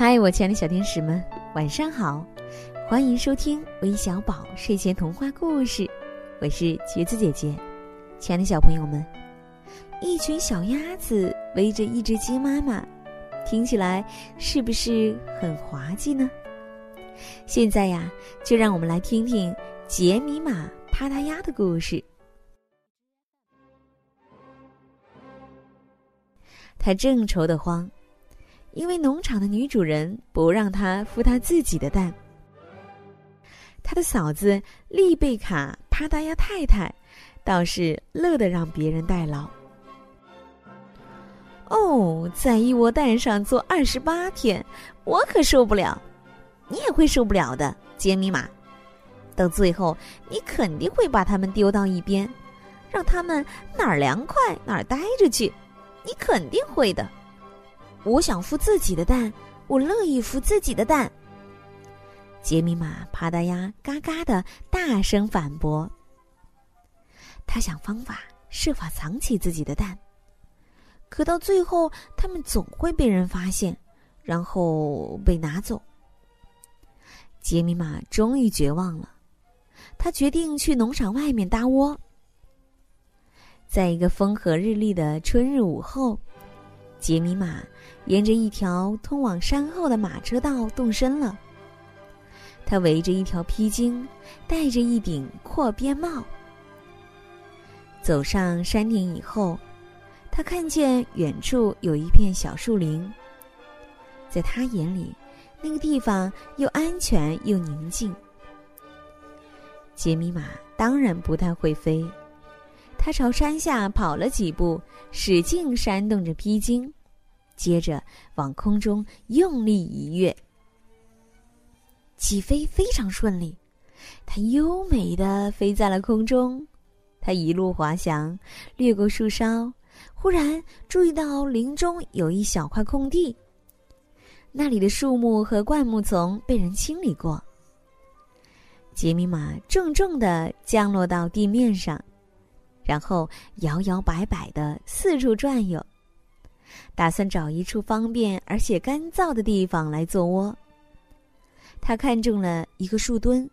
嗨，我亲爱的小天使们，晚上好！欢迎收听微小宝睡前童话故事，我是橘子姐姐。亲爱的小朋友们，一群小鸭子围着一只鸡妈妈，听起来是不是很滑稽呢？现在呀，就让我们来听听杰米玛啪嗒鸭的故事。他正愁得慌，因为农场的女主人不让他孵他自己的蛋。他的嫂子丽贝卡帕达鸭太太倒是乐得让别人代劳。哦，在一窝蛋上做二十八天，我可受不了。你也会受不了的，杰米玛。到最后，你肯定会把它们丢到一边，让它们哪儿凉快哪儿待着去。你肯定会的。我想孵自己的蛋，我乐意孵自己的蛋。杰米玛啪嗒鸭嘎嘎的大声反驳。他想方法设法藏起自己的蛋，可到最后，他们总会被人发现，然后被拿走。杰米玛终于绝望了，他决定去农场外面搭窝。在一个风和日丽的春日午后，杰米玛沿着一条通往山后的马车道动身了。他围着一条披巾，戴着一顶阔边帽。走上山顶以后，他看见远处有一片小树林。在他眼里，那个地方又安全又宁静。杰米玛当然不太会飞。他朝山下跑了几步，使劲扇动着披巾，接着往空中用力一跃。起飞非常顺利，他优美的飞在了空中。他一路滑翔，掠过树梢，忽然注意到林中有一小块空地，那里的树木和灌木丛被人清理过。杰米玛重重的降落到地面上。然后摇摇摆摆的四处转悠，打算找一处方便而且干燥的地方来做窝。他看中了一个树墩，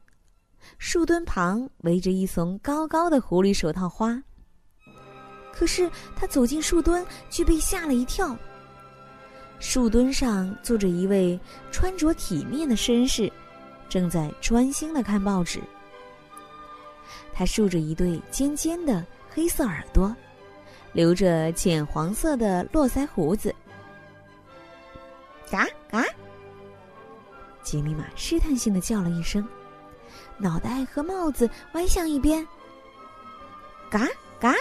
树墩旁围着一丛高高的狐狸手套花。可是他走进树墩，却被吓了一跳。树墩上坐着一位穿着体面的绅士，正在专心的看报纸。他竖着一对尖尖的。黑色耳朵，留着浅黄色的络腮胡子。嘎嘎！杰米玛试探性的叫了一声，脑袋和帽子歪向一边。嘎嘎！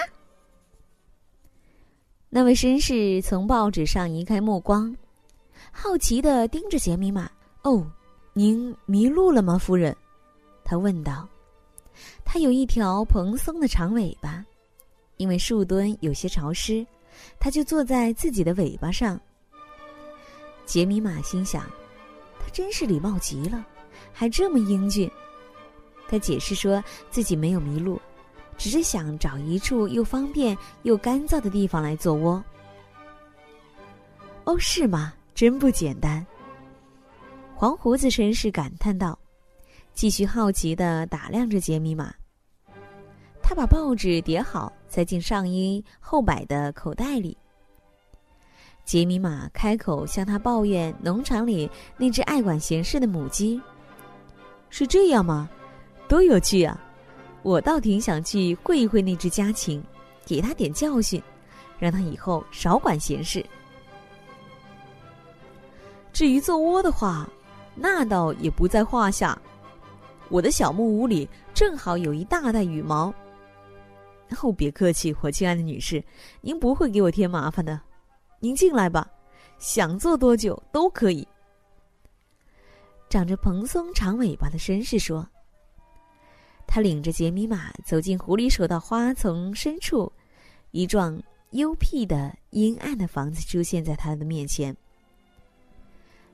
那位绅士从报纸上移开目光，好奇的盯着杰米玛。哦，您迷路了吗，夫人？他问道。他有一条蓬松的长尾巴。因为树墩有些潮湿，他就坐在自己的尾巴上。杰米玛心想，他真是礼貌极了，还这么英俊。他解释说自己没有迷路，只是想找一处又方便又干燥的地方来做窝。哦，是吗？真不简单。黄胡子绅士感叹道，继续好奇的打量着杰米玛。他把报纸叠好，塞进上衣后摆的口袋里。杰米玛开口向他抱怨农场里那只爱管闲事的母鸡。是这样吗？多有趣啊！我倒挺想去会一会那只家禽，给他点教训，让他以后少管闲事。至于做窝的话，那倒也不在话下。我的小木屋里正好有一大袋羽毛。哦，别客气，我亲爱的女士，您不会给我添麻烦的。您进来吧，想坐多久都可以。长着蓬松长尾巴的绅士说：“他领着杰米玛走进狐狸手的花丛深处，一幢幽僻的阴暗的房子出现在他的面前。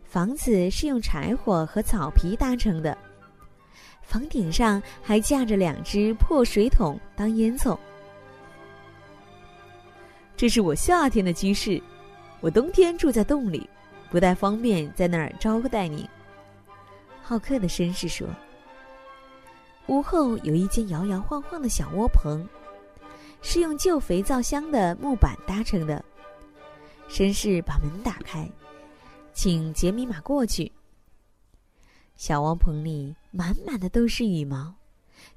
房子是用柴火和草皮搭成的。”房顶上还架着两只破水桶当烟囱。这是我夏天的居室，我冬天住在洞里，不太方便在那儿招待你。”好客的绅士说：“屋后有一间摇摇晃晃的小窝棚，是用旧肥皂箱的木板搭成的。”绅士把门打开，请杰米玛过去。小窝棚里满满的都是羽毛，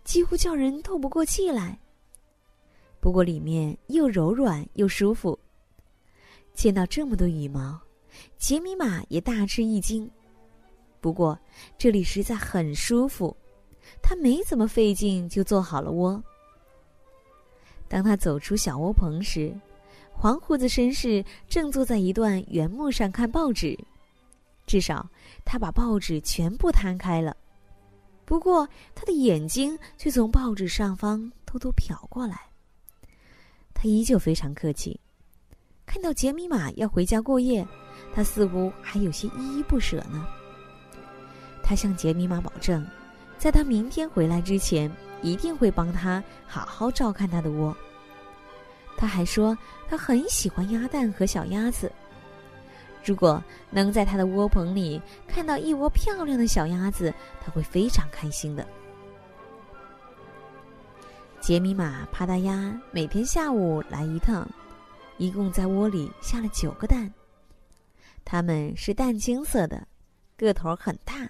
几乎叫人透不过气来。不过里面又柔软又舒服。见到这么多羽毛，杰米玛也大吃一惊。不过这里实在很舒服，他没怎么费劲就做好了窝。当他走出小窝棚时，黄胡子绅士正坐在一段原木上看报纸，至少他把报纸全部摊开了。不过他的眼睛却从报纸上方偷偷瞟过来。他依旧非常客气。看到杰米玛要回家过夜，他似乎还有些依依不舍呢。他向杰米玛保证，在他明天回来之前，一定会帮他好好照看他的窝。他还说，他很喜欢鸭蛋和小鸭子。如果能在他的窝棚里看到一窝漂亮的小鸭子，他会非常开心的。杰米玛帕达鸭每天下午来一趟，一共在窝里下了九个蛋。它们是淡青色的，个头很大。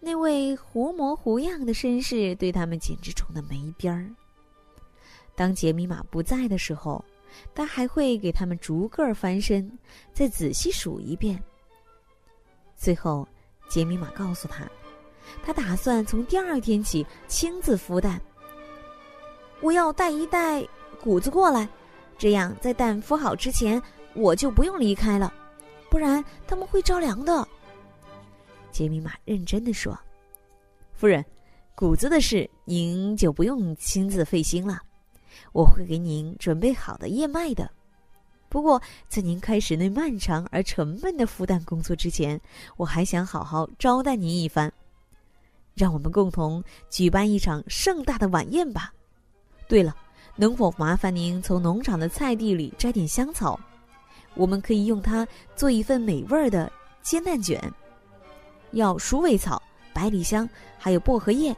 那位狐模狐样的绅士对他们简直宠得没边儿。当杰米玛不在的时候，他还会给他们逐个翻身，再仔细数一遍。最后，杰米玛告诉他，他打算从第二天起亲自孵蛋。我要带一袋谷子过来，这样在蛋孵好之前，我就不用离开了，不然他们会着凉的。杰米玛认真的说：“夫人，谷子的事您就不用亲自费心了。”我会给您准备好的燕麦的。不过，在您开始那漫长而沉闷的孵蛋工作之前，我还想好好招待您一番。让我们共同举办一场盛大的晚宴吧。对了，能否麻烦您从农场的菜地里摘点香草？我们可以用它做一份美味的煎蛋卷。要鼠尾草、百里香，还有薄荷叶。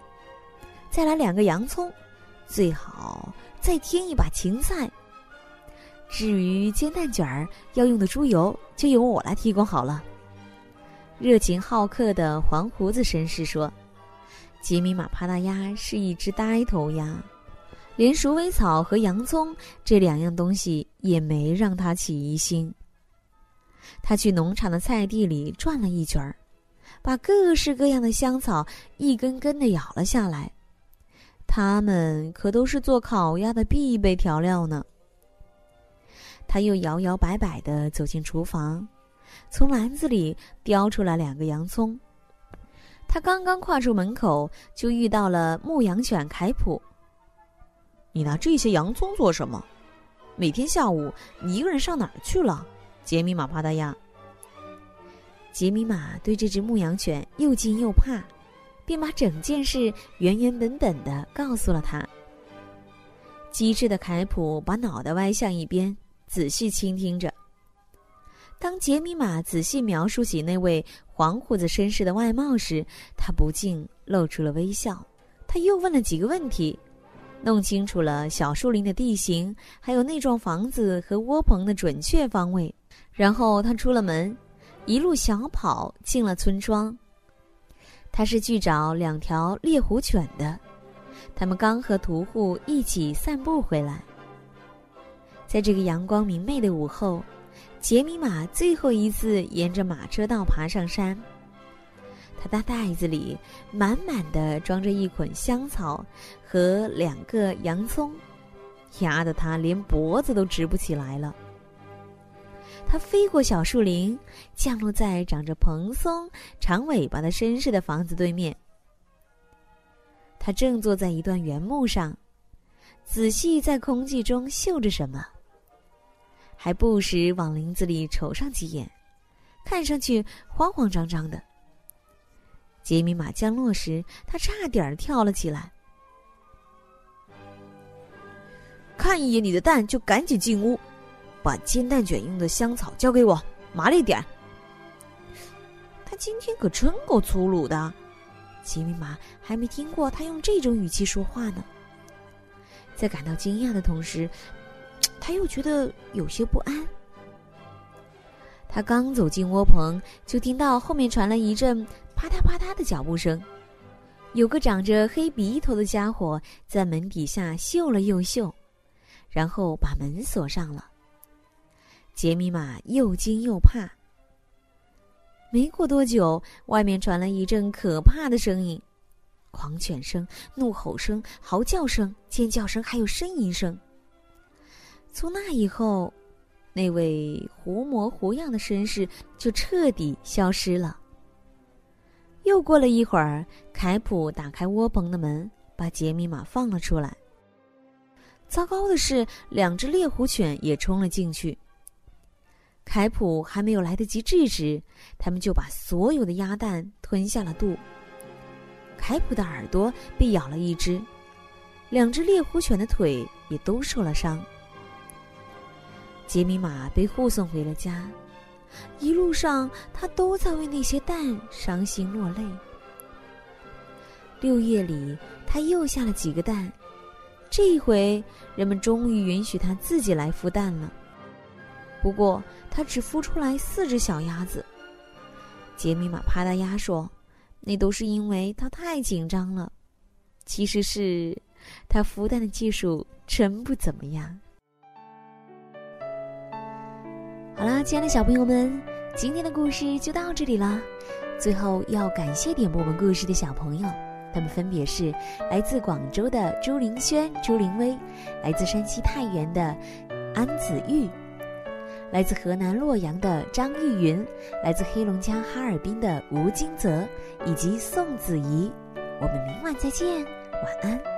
再来两个洋葱，最好。再添一把芹菜。至于煎蛋卷儿要用的猪油，就由我来提供好了。热情好客的黄胡子绅士说：“杰米玛帕达鸭是一只呆头鸭，连鼠尾草和洋葱这两样东西也没让他起疑心。他去农场的菜地里转了一圈儿，把各式各样的香草一根根的咬了下来。”它们可都是做烤鸭的必备调料呢。他又摇摇摆摆的走进厨房，从篮子里叼出来两个洋葱。他刚刚跨出门口，就遇到了牧羊犬凯普。你拿这些洋葱做什么？每天下午你一个人上哪儿去了？杰米玛帕达亚。杰米玛对这只牧羊犬又惊又怕。便把整件事原原本本的告诉了他。机智的凯普把脑袋歪向一边，仔细倾听着。当杰米玛仔细描述起那位黄胡子绅士的外貌时，他不禁露出了微笑。他又问了几个问题，弄清楚了小树林的地形，还有那幢房子和窝棚的准确方位。然后他出了门，一路小跑进了村庄。他是去找两条猎狐犬的，他们刚和屠户一起散步回来。在这个阳光明媚的午后，杰米玛最后一次沿着马车道爬上山。他的袋子里满满的装着一捆香草和两个洋葱，压得他连脖子都直不起来了。他飞过小树林，降落在长着蓬松长尾巴的绅士的房子对面。他正坐在一段原木上，仔细在空气中嗅着什么，还不时往林子里瞅上几眼，看上去慌慌张张的。杰米玛降落时，他差点跳了起来。看一眼你的蛋，就赶紧进屋。把煎蛋卷用的香草交给我，麻利点。他今天可真够粗鲁的。吉米玛还没听过他用这种语气说话呢。在感到惊讶的同时，他又觉得有些不安。他刚走进窝棚，就听到后面传来一阵啪嗒啪嗒的脚步声。有个长着黑鼻头的家伙在门底下嗅了又嗅，然后把门锁上了。杰米玛又惊又怕。没过多久，外面传来一阵可怕的声音：狂犬声、怒吼声、嚎叫声、尖叫声，还有呻吟声。从那以后，那位狐模狐样的绅士就彻底消失了。又过了一会儿，凯普打开窝棚的门，把杰米玛放了出来。糟糕的是，两只猎狐犬也冲了进去。凯普还没有来得及制止，他们就把所有的鸭蛋吞下了肚。凯普的耳朵被咬了一只，两只猎狐犬的腿也都受了伤。杰米玛被护送回了家，一路上他都在为那些蛋伤心落泪。六月里，他又下了几个蛋，这一回人们终于允许他自己来孵蛋了。不过，他只孵出来四只小鸭子。杰米玛啪嗒鸭说：“那都是因为他太紧张了。其实是，他孵蛋的技术真不怎么样。”好啦，亲爱的小朋友们，今天的故事就到这里啦。最后要感谢点播我们故事的小朋友，他们分别是来自广州的朱林轩、朱林威，来自山西太原的安子玉。来自河南洛阳的张玉云，来自黑龙江哈尔滨的吴金泽，以及宋子怡，我们明晚再见，晚安。